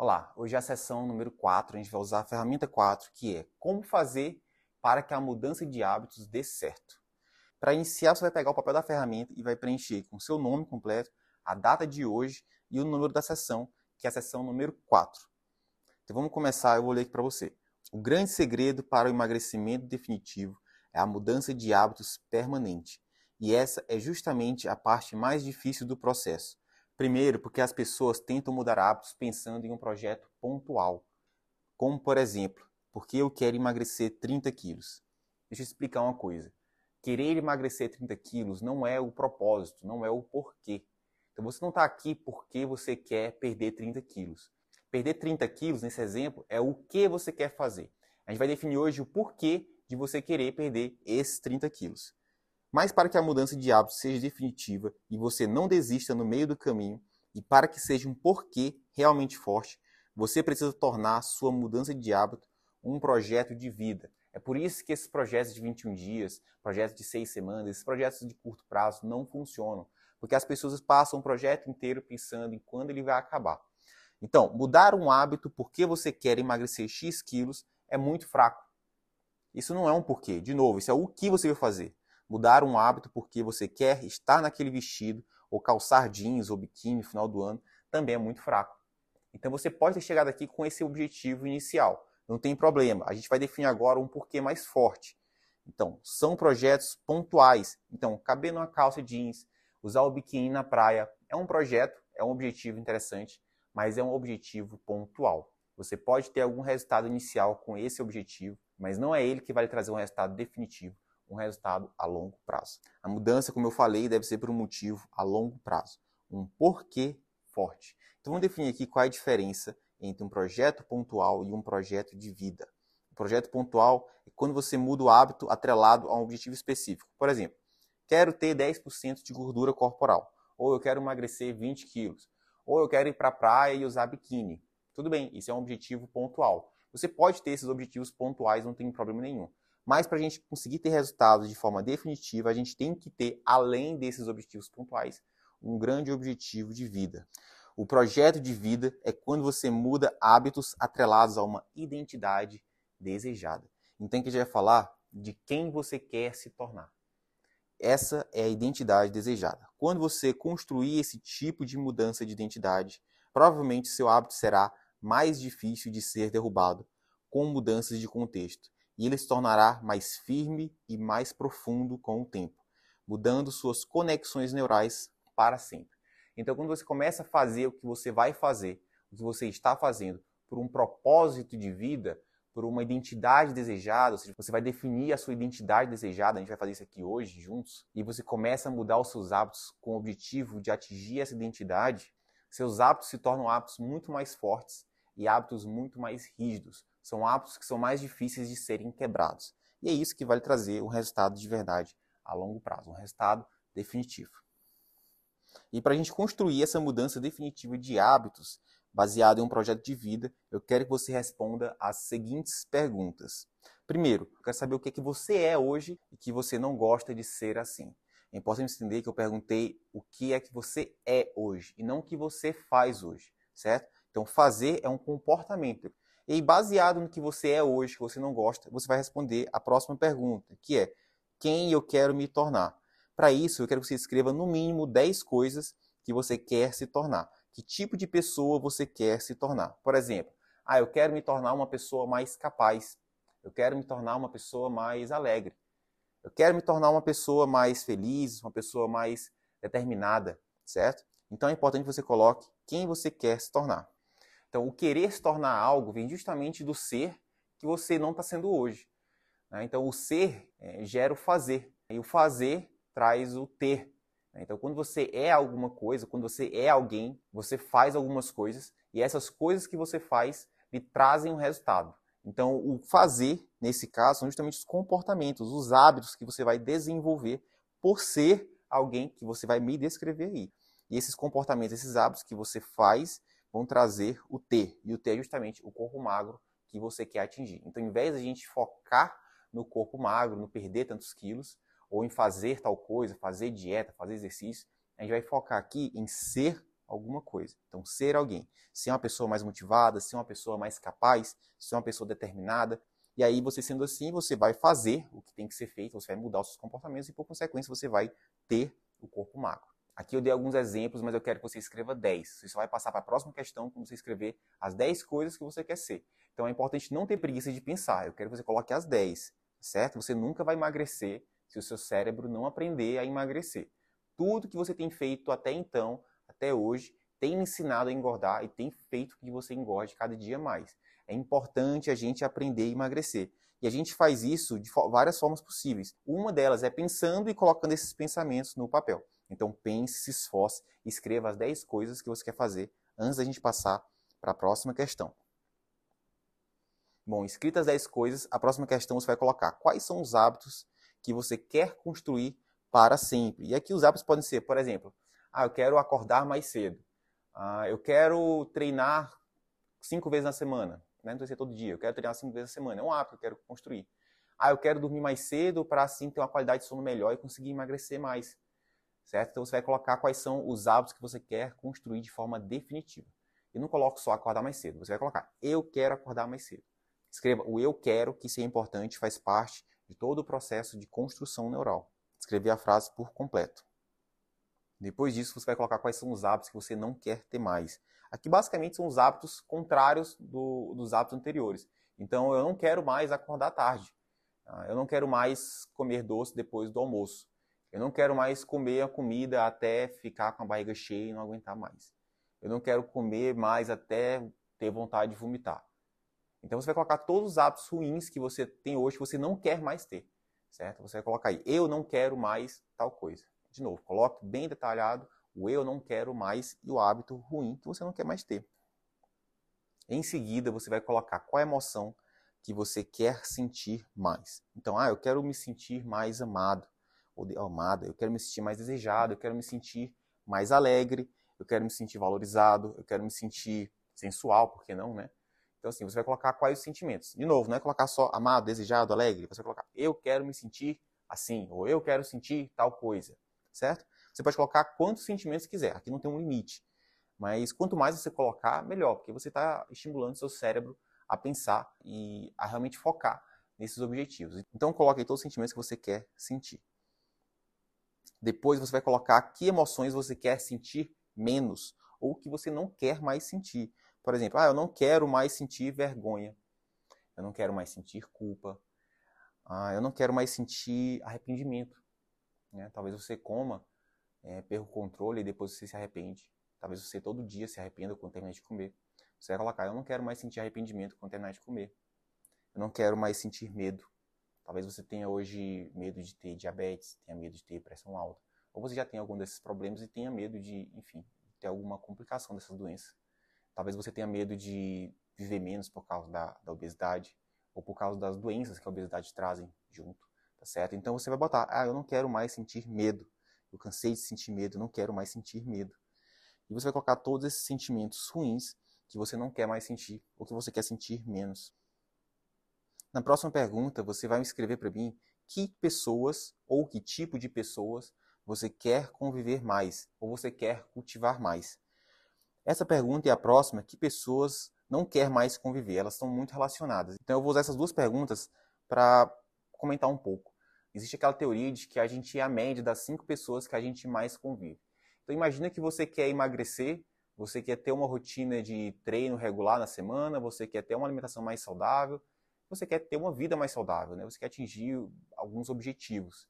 Olá, hoje é a sessão número 4, a gente vai usar a ferramenta 4, que é como fazer para que a mudança de hábitos dê certo. Para iniciar, você vai pegar o papel da ferramenta e vai preencher com seu nome completo, a data de hoje e o número da sessão, que é a sessão número 4. Então vamos começar, eu vou ler aqui para você. O grande segredo para o emagrecimento definitivo é a mudança de hábitos permanente. E essa é justamente a parte mais difícil do processo. Primeiro, porque as pessoas tentam mudar hábitos pensando em um projeto pontual. Como, por exemplo, porque eu quero emagrecer 30 quilos. Deixa eu explicar uma coisa. Querer emagrecer 30 quilos não é o propósito, não é o porquê. Então você não está aqui porque você quer perder 30 quilos. Perder 30 quilos, nesse exemplo, é o que você quer fazer. A gente vai definir hoje o porquê de você querer perder esses 30 quilos. Mas para que a mudança de hábito seja definitiva e você não desista no meio do caminho, e para que seja um porquê realmente forte, você precisa tornar a sua mudança de hábito um projeto de vida. É por isso que esses projetos de 21 dias, projetos de 6 semanas, esses projetos de curto prazo não funcionam. Porque as pessoas passam o projeto inteiro pensando em quando ele vai acabar. Então, mudar um hábito porque você quer emagrecer X quilos é muito fraco. Isso não é um porquê. De novo, isso é o que você vai fazer. Mudar um hábito porque você quer estar naquele vestido ou calçar jeans ou biquíni no final do ano também é muito fraco. Então você pode ter chegado aqui com esse objetivo inicial. Não tem problema. A gente vai definir agora um porquê mais forte. Então, são projetos pontuais. Então, caber numa calça jeans, usar o biquíni na praia, é um projeto, é um objetivo interessante, mas é um objetivo pontual. Você pode ter algum resultado inicial com esse objetivo, mas não é ele que vai trazer um resultado definitivo um resultado a longo prazo. A mudança, como eu falei, deve ser por um motivo a longo prazo, um porquê forte. Então vamos definir aqui qual é a diferença entre um projeto pontual e um projeto de vida. O projeto pontual é quando você muda o hábito atrelado a um objetivo específico. Por exemplo, quero ter 10% de gordura corporal, ou eu quero emagrecer 20 quilos, ou eu quero ir para a praia e usar biquíni. Tudo bem, isso é um objetivo pontual. Você pode ter esses objetivos pontuais, não tem problema nenhum. Mas para a gente conseguir ter resultados de forma definitiva, a gente tem que ter, além desses objetivos pontuais, um grande objetivo de vida. O projeto de vida é quando você muda hábitos atrelados a uma identidade desejada. Então, que gente vai falar de quem você quer se tornar. Essa é a identidade desejada. Quando você construir esse tipo de mudança de identidade, provavelmente seu hábito será mais difícil de ser derrubado com mudanças de contexto e ele se tornará mais firme e mais profundo com o tempo, mudando suas conexões neurais para sempre. Então, quando você começa a fazer o que você vai fazer, o que você está fazendo, por um propósito de vida, por uma identidade desejada, ou seja, você vai definir a sua identidade desejada, a gente vai fazer isso aqui hoje juntos, e você começa a mudar os seus hábitos com o objetivo de atingir essa identidade, seus hábitos se tornam hábitos muito mais fortes e hábitos muito mais rígidos, são hábitos que são mais difíceis de serem quebrados. E é isso que vai trazer um resultado de verdade a longo prazo, um resultado definitivo. E para a gente construir essa mudança definitiva de hábitos, baseado em um projeto de vida, eu quero que você responda as seguintes perguntas. Primeiro, eu quero saber o que, é que você é hoje e que você não gosta de ser assim. É importante entender que eu perguntei o que é que você é hoje e não o que você faz hoje, certo? Então, fazer é um comportamento. E baseado no que você é hoje, que você não gosta, você vai responder a próxima pergunta, que é: quem eu quero me tornar? Para isso, eu quero que você escreva no mínimo 10 coisas que você quer se tornar. Que tipo de pessoa você quer se tornar? Por exemplo, ah, eu quero me tornar uma pessoa mais capaz. Eu quero me tornar uma pessoa mais alegre. Eu quero me tornar uma pessoa mais feliz, uma pessoa mais determinada, certo? Então é importante que você coloque quem você quer se tornar. Então, o querer se tornar algo vem justamente do ser que você não está sendo hoje. Né? Então, o ser é, gera o fazer. E o fazer traz o ter. Né? Então, quando você é alguma coisa, quando você é alguém, você faz algumas coisas e essas coisas que você faz lhe trazem um resultado. Então, o fazer, nesse caso, são justamente os comportamentos, os hábitos que você vai desenvolver por ser alguém que você vai me descrever aí. E esses comportamentos, esses hábitos que você faz, vão trazer o T. E o T é justamente o corpo magro que você quer atingir. Então, em vez de a gente focar no corpo magro, no perder tantos quilos, ou em fazer tal coisa, fazer dieta, fazer exercício, a gente vai focar aqui em ser alguma coisa. Então, ser alguém. Ser uma pessoa mais motivada, ser uma pessoa mais capaz, ser uma pessoa determinada. E aí, você sendo assim, você vai fazer o que tem que ser feito, você vai mudar os seus comportamentos e, por consequência, você vai ter o corpo magro. Aqui eu dei alguns exemplos, mas eu quero que você escreva 10. Você só vai passar para a próxima questão quando você escrever as 10 coisas que você quer ser. Então é importante não ter preguiça de pensar. Eu quero que você coloque as 10, certo? Você nunca vai emagrecer se o seu cérebro não aprender a emagrecer. Tudo que você tem feito até então, até hoje, tem ensinado a engordar e tem feito que você engorde cada dia mais. É importante a gente aprender a emagrecer. E a gente faz isso de várias formas possíveis. Uma delas é pensando e colocando esses pensamentos no papel. Então pense, se esforce, escreva as 10 coisas que você quer fazer antes da gente passar para a próxima questão. Bom, escritas 10 coisas, a próxima questão você vai colocar quais são os hábitos que você quer construir para sempre. E aqui os hábitos podem ser, por exemplo, ah, eu quero acordar mais cedo. Ah, eu quero treinar cinco vezes na semana. Né? Não precisa ser todo dia. Eu quero treinar cinco vezes na semana. É um hábito que eu quero construir. Ah, eu quero dormir mais cedo para assim ter uma qualidade de sono melhor e conseguir emagrecer mais certo? Então você vai colocar quais são os hábitos que você quer construir de forma definitiva. E não coloque só acordar mais cedo, você vai colocar eu quero acordar mais cedo. Escreva o eu quero, que isso é importante, faz parte de todo o processo de construção neural. Escrever a frase por completo. Depois disso, você vai colocar quais são os hábitos que você não quer ter mais. Aqui, basicamente, são os hábitos contrários do, dos hábitos anteriores. Então, eu não quero mais acordar tarde. Ah, eu não quero mais comer doce depois do almoço. Eu não quero mais comer a comida até ficar com a barriga cheia e não aguentar mais. Eu não quero comer mais até ter vontade de vomitar. Então você vai colocar todos os hábitos ruins que você tem hoje que você não quer mais ter, certo? Você vai colocar aí, eu não quero mais tal coisa. De novo, coloque bem detalhado o eu não quero mais e o hábito ruim que você não quer mais ter. Em seguida, você vai colocar qual a emoção que você quer sentir mais. Então, ah, eu quero me sentir mais amado ou amada, eu quero me sentir mais desejado, eu quero me sentir mais alegre, eu quero me sentir valorizado, eu quero me sentir sensual, por que não, né? Então, assim, você vai colocar quais os sentimentos. De novo, não é colocar só amado, desejado, alegre. Você vai colocar eu quero me sentir assim, ou eu quero sentir tal coisa, certo? Você pode colocar quantos sentimentos quiser, aqui não tem um limite. Mas quanto mais você colocar, melhor, porque você está estimulando seu cérebro a pensar e a realmente focar nesses objetivos. Então, coloque aí todos os sentimentos que você quer sentir. Depois você vai colocar que emoções você quer sentir menos ou que você não quer mais sentir. Por exemplo, ah, eu não quero mais sentir vergonha. Eu não quero mais sentir culpa. Ah, eu não quero mais sentir arrependimento. Né? Talvez você coma, é, perca o controle e depois você se arrepende. Talvez você todo dia se arrependa quando terminar de comer. Você vai colocar, eu não quero mais sentir arrependimento quando terminar de comer. Eu não quero mais sentir medo. Talvez você tenha hoje medo de ter diabetes, tenha medo de ter pressão alta, ou você já tem algum desses problemas e tenha medo de, enfim, ter alguma complicação dessas doenças. Talvez você tenha medo de viver menos por causa da, da obesidade ou por causa das doenças que a obesidade trazem junto, tá certo? Então você vai botar, ah, eu não quero mais sentir medo. Eu cansei de sentir medo, eu não quero mais sentir medo. E você vai colocar todos esses sentimentos ruins que você não quer mais sentir ou que você quer sentir menos. Na próxima pergunta, você vai escrever para mim que pessoas ou que tipo de pessoas você quer conviver mais ou você quer cultivar mais. Essa pergunta e a próxima, que pessoas não quer mais conviver? Elas estão muito relacionadas. Então eu vou usar essas duas perguntas para comentar um pouco. Existe aquela teoria de que a gente é a média das cinco pessoas que a gente mais convive. Então imagina que você quer emagrecer, você quer ter uma rotina de treino regular na semana, você quer ter uma alimentação mais saudável, você quer ter uma vida mais saudável, né? você quer atingir alguns objetivos.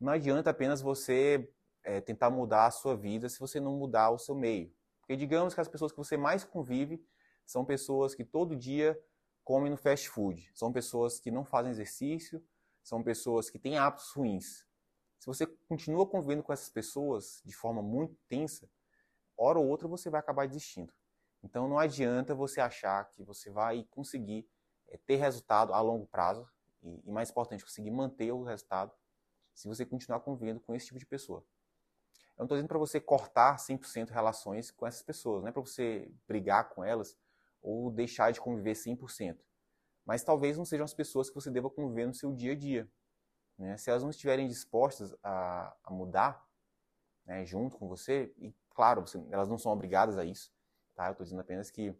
Não adianta apenas você é, tentar mudar a sua vida se você não mudar o seu meio. Porque digamos que as pessoas que você mais convive são pessoas que todo dia comem no fast food, são pessoas que não fazem exercício, são pessoas que têm hábitos ruins. Se você continua convivendo com essas pessoas de forma muito tensa, hora ou outra você vai acabar desistindo. Então não adianta você achar que você vai conseguir é ter resultado a longo prazo e, e, mais importante, conseguir manter o resultado se você continuar convivendo com esse tipo de pessoa. Eu não estou dizendo para você cortar 100% relações com essas pessoas, não é para você brigar com elas ou deixar de conviver 100%. Mas talvez não sejam as pessoas que você deva conviver no seu dia a dia. Né? Se elas não estiverem dispostas a, a mudar, né, junto com você. E, claro, você, elas não são obrigadas a isso. Tá? Eu estou dizendo apenas que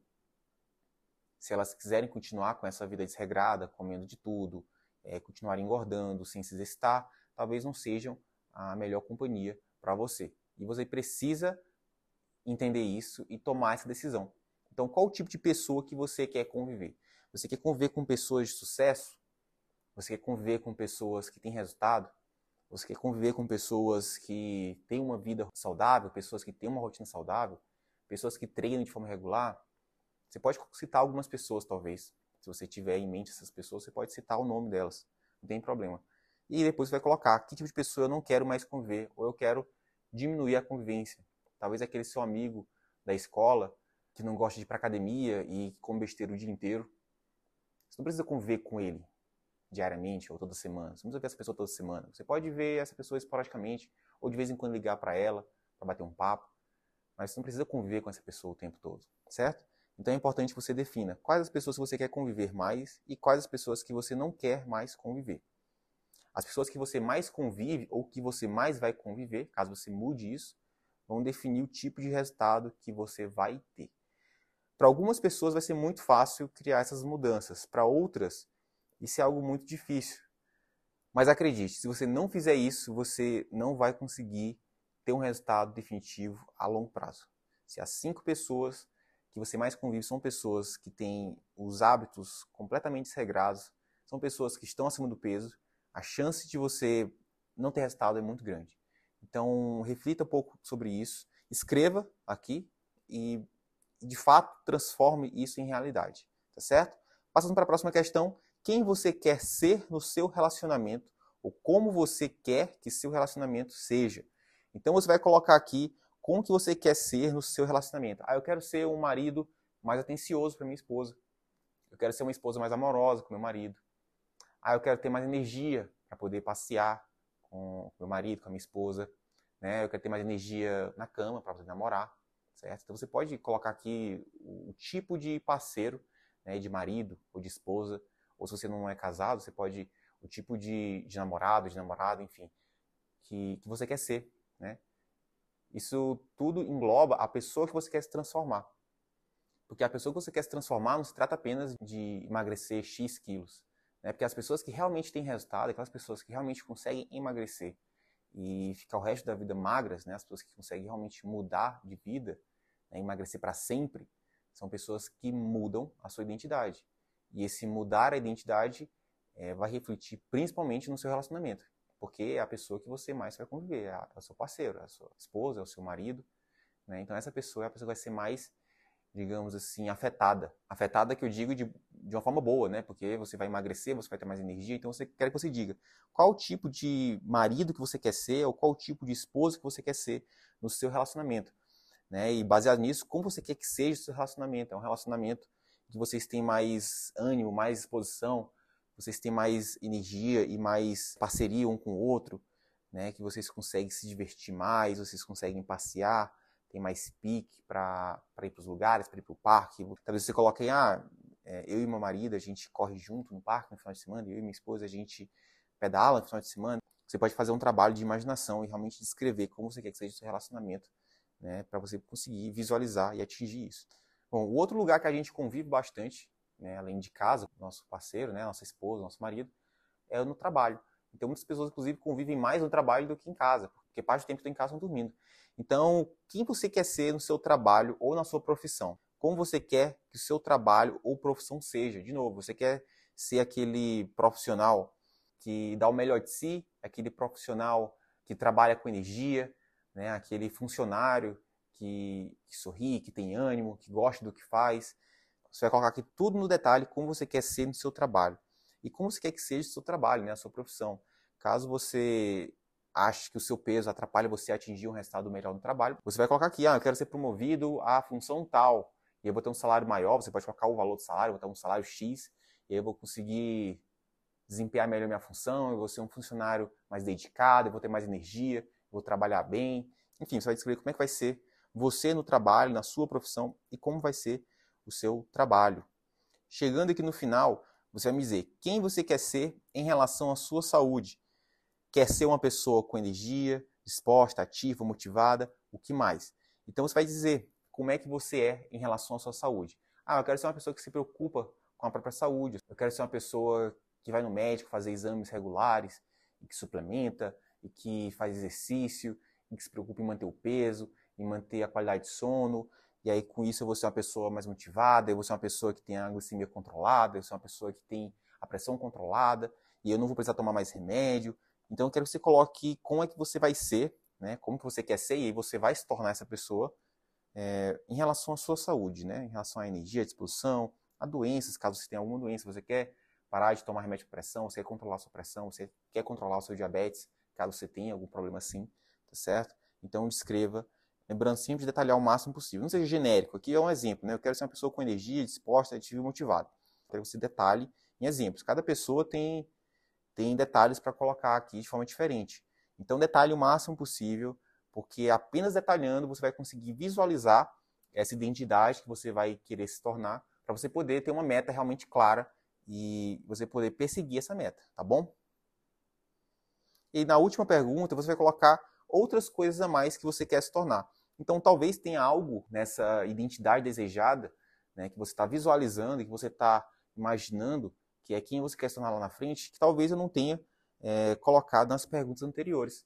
se elas quiserem continuar com essa vida desregrada, comendo de tudo, é, continuarem engordando, sem se exercitar, talvez não sejam a melhor companhia para você. E você precisa entender isso e tomar essa decisão. Então, qual o tipo de pessoa que você quer conviver? Você quer conviver com pessoas de sucesso? Você quer conviver com pessoas que têm resultado? Você quer conviver com pessoas que têm uma vida saudável, pessoas que têm uma rotina saudável, pessoas que treinam de forma regular? Você pode citar algumas pessoas, talvez. Se você tiver em mente essas pessoas, você pode citar o nome delas. Não tem problema. E depois você vai colocar que tipo de pessoa eu não quero mais conviver, ou eu quero diminuir a convivência. Talvez aquele seu amigo da escola que não gosta de ir para academia e come besteira o dia inteiro. Você não precisa conviver com ele diariamente ou toda semana. Você não precisa ver essa pessoa toda semana. Você pode ver essa pessoa esporadicamente ou de vez em quando ligar para ela para bater um papo, mas você não precisa conviver com essa pessoa o tempo todo, certo? Então é importante que você defina quais as pessoas que você quer conviver mais e quais as pessoas que você não quer mais conviver. As pessoas que você mais convive ou que você mais vai conviver, caso você mude isso, vão definir o tipo de resultado que você vai ter. Para algumas pessoas vai ser muito fácil criar essas mudanças, para outras, isso é algo muito difícil. Mas acredite, se você não fizer isso, você não vai conseguir ter um resultado definitivo a longo prazo. Se as cinco pessoas que você mais convive são pessoas que têm os hábitos completamente desregrados, são pessoas que estão acima do peso, a chance de você não ter resultado é muito grande. Então, reflita um pouco sobre isso, escreva aqui e de fato, transforme isso em realidade. Tá certo? Passando para a próxima questão, quem você quer ser no seu relacionamento ou como você quer que seu relacionamento seja. Então você vai colocar aqui como que você quer ser no seu relacionamento. Ah, eu quero ser um marido mais atencioso para minha esposa. Eu quero ser uma esposa mais amorosa com meu marido. Ah, eu quero ter mais energia para poder passear com meu marido, com a minha esposa. Né? Eu quero ter mais energia na cama para poder namorar certo? Então você pode colocar aqui o tipo de parceiro, né, de marido ou de esposa, ou se você não é casado, você pode o tipo de, de namorado, de namorada, enfim, que, que você quer ser, né? Isso tudo engloba a pessoa que você quer se transformar. Porque a pessoa que você quer se transformar não se trata apenas de emagrecer X quilos. Né? Porque as pessoas que realmente têm resultado, aquelas pessoas que realmente conseguem emagrecer e ficar o resto da vida magras, né? as pessoas que conseguem realmente mudar de vida, né, emagrecer para sempre, são pessoas que mudam a sua identidade. E esse mudar a identidade é, vai refletir principalmente no seu relacionamento, porque é a pessoa que você mais vai conviver, é, é o seu parceiro, é a sua esposa, é o seu marido. Né? Então essa pessoa é a pessoa que vai ser mais, digamos assim, afetada. Afetada que eu digo de, de uma forma boa, né? Porque você vai emagrecer, você vai ter mais energia, então você quer que você diga qual tipo de marido que você quer ser ou qual tipo de esposa que você quer ser no seu relacionamento. Né? E baseado nisso, como você quer que seja o seu relacionamento? É um relacionamento que vocês têm mais ânimo, mais disposição, vocês têm mais energia e mais parceria um com o outro, né? Que vocês conseguem se divertir mais, vocês conseguem passear, tem mais pique para ir para os lugares, para ir para o parque. Talvez você coloque aí, ah, é, eu e meu marido, a gente corre junto no parque no final de semana, eu e minha esposa, a gente pedala no final de semana. Você pode fazer um trabalho de imaginação e realmente descrever como você quer que seja o seu relacionamento né, para você conseguir visualizar e atingir isso. Bom, o outro lugar que a gente convive bastante, né, além de casa, nosso parceiro, né, nossa esposa, nosso marido, é no trabalho. Então, muitas pessoas, inclusive, convivem mais no trabalho do que em casa, porque parte do tempo estão em casa estão dormindo. Então, quem você quer ser no seu trabalho ou na sua profissão? Como você quer que o seu trabalho ou profissão seja? De novo, você quer ser aquele profissional que dá o melhor de si, aquele profissional que trabalha com energia, né? aquele funcionário que, que sorri, que tem ânimo, que gosta do que faz. Você vai colocar aqui tudo no detalhe como você quer ser no seu trabalho e como você quer que seja o seu trabalho, né? a sua profissão. Caso você ache que o seu peso atrapalha você atingir um resultado melhor no trabalho, você vai colocar aqui, ah, eu quero ser promovido à função tal, e eu vou ter um salário maior, você pode colocar o valor do salário, eu vou ter um salário X, e eu vou conseguir desempenhar melhor minha função, eu vou ser um funcionário mais dedicado, eu vou ter mais energia, vou trabalhar bem. Enfim, você vai descrever como é que vai ser você no trabalho, na sua profissão e como vai ser o seu trabalho. Chegando aqui no final, você vai me dizer quem você quer ser em relação à sua saúde. Quer ser uma pessoa com energia, disposta, ativa, motivada, o que mais? Então você vai dizer como é que você é em relação à sua saúde. Ah, eu quero ser uma pessoa que se preocupa com a própria saúde. Eu quero ser uma pessoa que vai no médico fazer exames regulares, e que suplementa, e que faz exercício, e que se preocupa em manter o peso, em manter a qualidade de sono. E aí, com isso, eu vou ser uma pessoa mais motivada, eu vou ser uma pessoa que tem a glicemia controlada, eu ser uma pessoa que tem a pressão controlada, e eu não vou precisar tomar mais remédio. Então, eu quero que você coloque como é que você vai ser, né? como que você quer ser, e aí você vai se tornar essa pessoa é, em relação à sua saúde, né? em relação à energia, à disposição, a doenças, caso você tenha alguma doença, você quer parar de tomar remédio para pressão, você quer controlar a sua pressão, você quer controlar o seu diabetes, caso você tenha algum problema assim, tá certo? Então descreva, lembrando sempre de detalhar o máximo possível. Não seja genérico, aqui é um exemplo, né? Eu quero ser uma pessoa com energia, disposta, ativa e motivada. Quero que você detalhe em exemplos. Cada pessoa tem, tem detalhes para colocar aqui de forma diferente. Então detalhe o máximo possível, porque apenas detalhando você vai conseguir visualizar essa identidade que você vai querer se tornar para você poder ter uma meta realmente clara e você poder perseguir essa meta, tá bom? E na última pergunta você vai colocar outras coisas a mais que você quer se tornar. Então talvez tenha algo nessa identidade desejada, né, que você está visualizando que você está imaginando que é quem você quer se tornar lá na frente, que talvez eu não tenha é, colocado nas perguntas anteriores.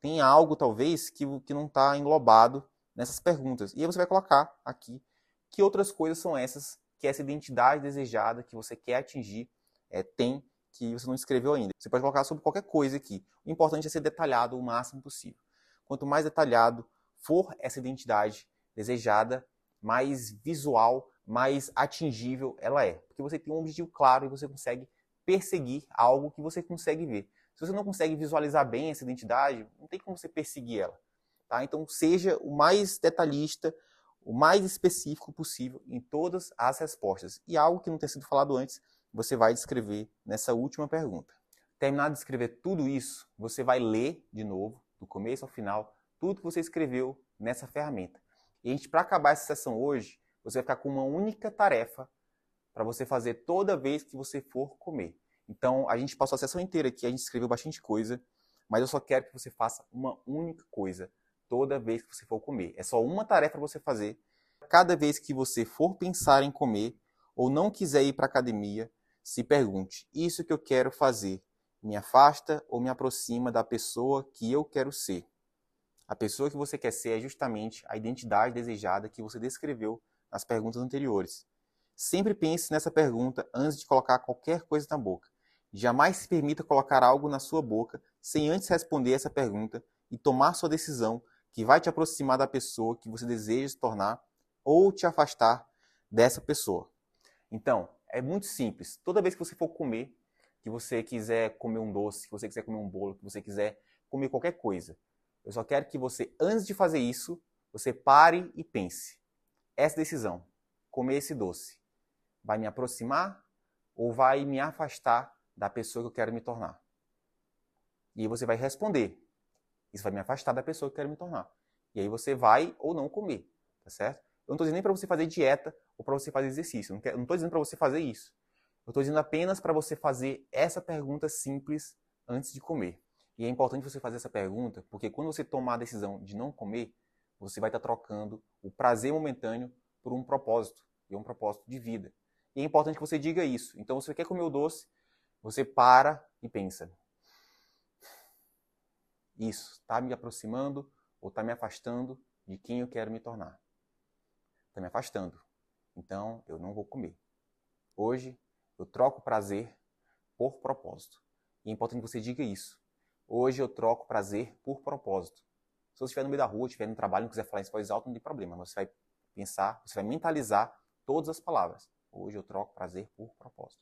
Tem algo talvez que, que não está englobado nessas perguntas. E aí você vai colocar aqui que outras coisas são essas que essa identidade desejada que você quer atingir é, tem que você não escreveu ainda. Você pode colocar sobre qualquer coisa aqui. O importante é ser detalhado o máximo possível. Quanto mais detalhado for essa identidade desejada, mais visual, mais atingível ela é. Porque você tem um objetivo claro e você consegue perseguir algo que você consegue ver. Se você não consegue visualizar bem essa identidade, não tem como você perseguir ela. Tá? Então, seja o mais detalhista, o mais específico possível em todas as respostas. E algo que não tenha sido falado antes, você vai descrever nessa última pergunta. Terminado de escrever tudo isso, você vai ler de novo, do começo ao final, tudo que você escreveu nessa ferramenta. E a gente, para acabar essa sessão hoje, você vai ficar com uma única tarefa para você fazer toda vez que você for comer. Então, a gente passou a sessão inteira aqui, a gente escreveu bastante coisa, mas eu só quero que você faça uma única coisa toda vez que você for comer. É só uma tarefa para você fazer. Cada vez que você for pensar em comer ou não quiser ir para academia, se pergunte: isso que eu quero fazer me afasta ou me aproxima da pessoa que eu quero ser? A pessoa que você quer ser é justamente a identidade desejada que você descreveu nas perguntas anteriores. Sempre pense nessa pergunta antes de colocar qualquer coisa na boca. Jamais se permita colocar algo na sua boca sem antes responder essa pergunta e tomar sua decisão que vai te aproximar da pessoa que você deseja se tornar ou te afastar dessa pessoa. Então, é muito simples. Toda vez que você for comer, que você quiser comer um doce, que você quiser comer um bolo, que você quiser comer qualquer coisa, eu só quero que você, antes de fazer isso, você pare e pense. Essa decisão, comer esse doce, vai me aproximar ou vai me afastar da pessoa que eu quero me tornar? E aí você vai responder isso vai me afastar da pessoa que eu quero me tornar. E aí você vai ou não comer, tá certo? Eu não estou dizendo nem para você fazer dieta ou para você fazer exercício. Não estou dizendo para você fazer isso. Eu estou dizendo apenas para você fazer essa pergunta simples antes de comer. E é importante você fazer essa pergunta, porque quando você tomar a decisão de não comer, você vai estar trocando o prazer momentâneo por um propósito, e um propósito de vida. E é importante que você diga isso. Então, se você quer comer o doce, você para e pensa: isso está me aproximando ou está me afastando de quem eu quero me tornar. Está me afastando. Então eu não vou comer. Hoje eu troco prazer por propósito. E é importante que você diga isso. Hoje eu troco prazer por propósito. Se você estiver no meio da rua, estiver no trabalho, não quiser falar em voz alta, não tem problema. Você vai pensar, você vai mentalizar todas as palavras. Hoje eu troco prazer por propósito.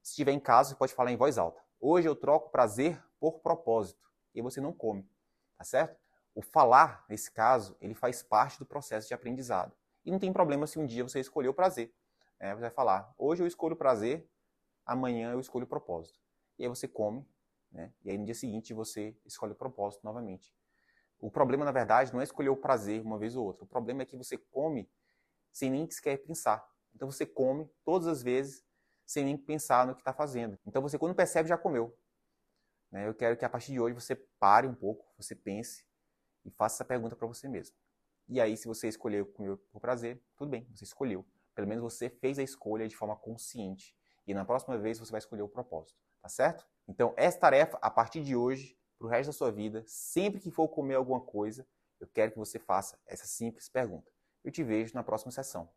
Se estiver em casa, você pode falar em voz alta. Hoje eu troco prazer por propósito e você não come, tá certo? O falar, nesse caso, ele faz parte do processo de aprendizado. E não tem problema se um dia você escolher o prazer. Né? Você vai falar, hoje eu escolho o prazer, amanhã eu escolho o propósito. E aí você come, né? e aí no dia seguinte você escolhe o propósito novamente. O problema, na verdade, não é escolher o prazer uma vez ou outra. O problema é que você come sem nem sequer pensar. Então você come todas as vezes sem nem pensar no que está fazendo. Então você, quando percebe, já comeu. Né? Eu quero que a partir de hoje você pare um pouco, você pense e faça essa pergunta para você mesmo. E aí, se você escolheu comer por prazer, tudo bem, você escolheu. Pelo menos você fez a escolha de forma consciente. E na próxima vez você vai escolher o propósito, tá certo? Então, essa tarefa, a partir de hoje, para o resto da sua vida, sempre que for comer alguma coisa, eu quero que você faça essa simples pergunta. Eu te vejo na próxima sessão.